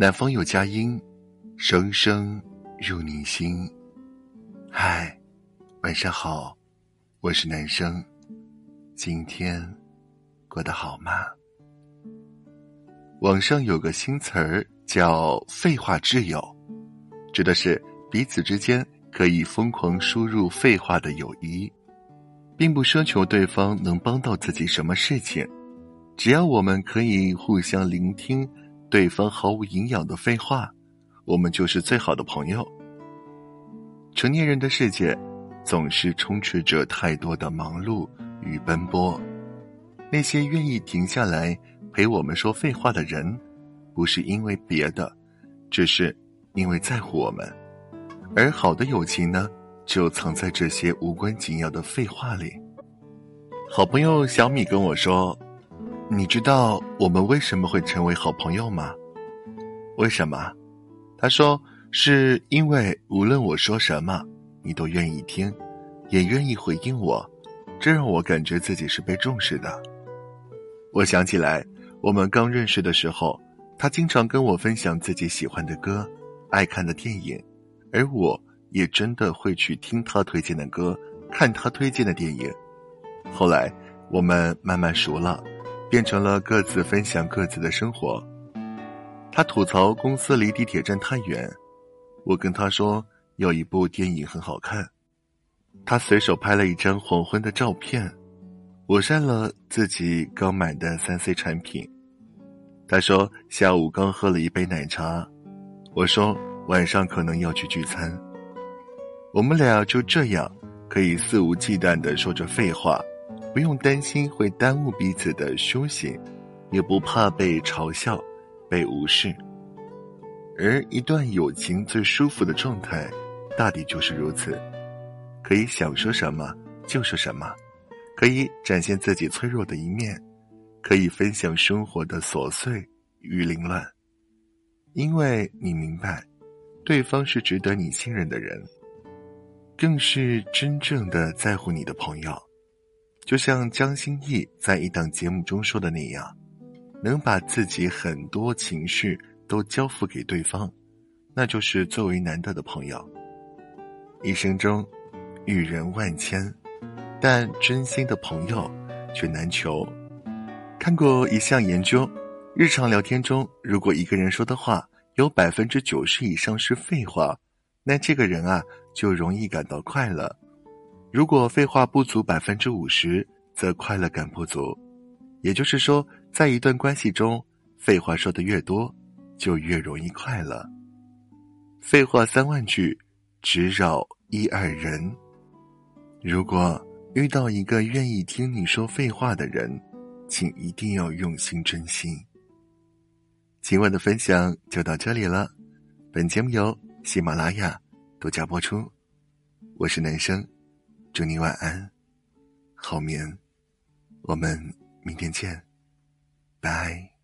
南方有佳音，声声入你心。嗨，晚上好，我是男生，今天过得好吗？网上有个新词儿叫“废话挚友”，指的是彼此之间可以疯狂输入废话的友谊，并不奢求对方能帮到自己什么事情，只要我们可以互相聆听对方毫无营养的废话，我们就是最好的朋友。成年人的世界，总是充斥着太多的忙碌与奔波，那些愿意停下来。陪我们说废话的人，不是因为别的，只是因为在乎我们。而好的友情呢，就藏在这些无关紧要的废话里。好朋友小米跟我说：“你知道我们为什么会成为好朋友吗？为什么？”他说：“是因为无论我说什么，你都愿意听，也愿意回应我，这让我感觉自己是被重视的。”我想起来。我们刚认识的时候，他经常跟我分享自己喜欢的歌、爱看的电影，而我也真的会去听他推荐的歌、看他推荐的电影。后来我们慢慢熟了，变成了各自分享各自的生活。他吐槽公司离地铁站太远，我跟他说有一部电影很好看，他随手拍了一张黄昏的照片。我删了自己刚买的三 C 产品，他说下午刚喝了一杯奶茶，我说晚上可能要去聚餐。我们俩就这样可以肆无忌惮的说着废话，不用担心会耽误彼此的休息，也不怕被嘲笑、被无视。而一段友情最舒服的状态，大抵就是如此，可以想说什么就说什么。可以展现自己脆弱的一面，可以分享生活的琐碎与凌乱，因为你明白，对方是值得你信任的人，更是真正的在乎你的朋友。就像江心义在一档节目中说的那样，能把自己很多情绪都交付给对方，那就是最为难得的朋友。一生中，遇人万千。但真心的朋友却难求。看过一项研究，日常聊天中，如果一个人说的话有百分之九十以上是废话，那这个人啊就容易感到快乐；如果废话不足百分之五十，则快乐感不足。也就是说，在一段关系中，废话说的越多，就越容易快乐。废话三万句，只扰一二人。如果。遇到一个愿意听你说废话的人，请一定要用心珍惜。今晚的分享就到这里了，本节目由喜马拉雅独家播出。我是男生，祝你晚安，好眠，我们明天见，拜。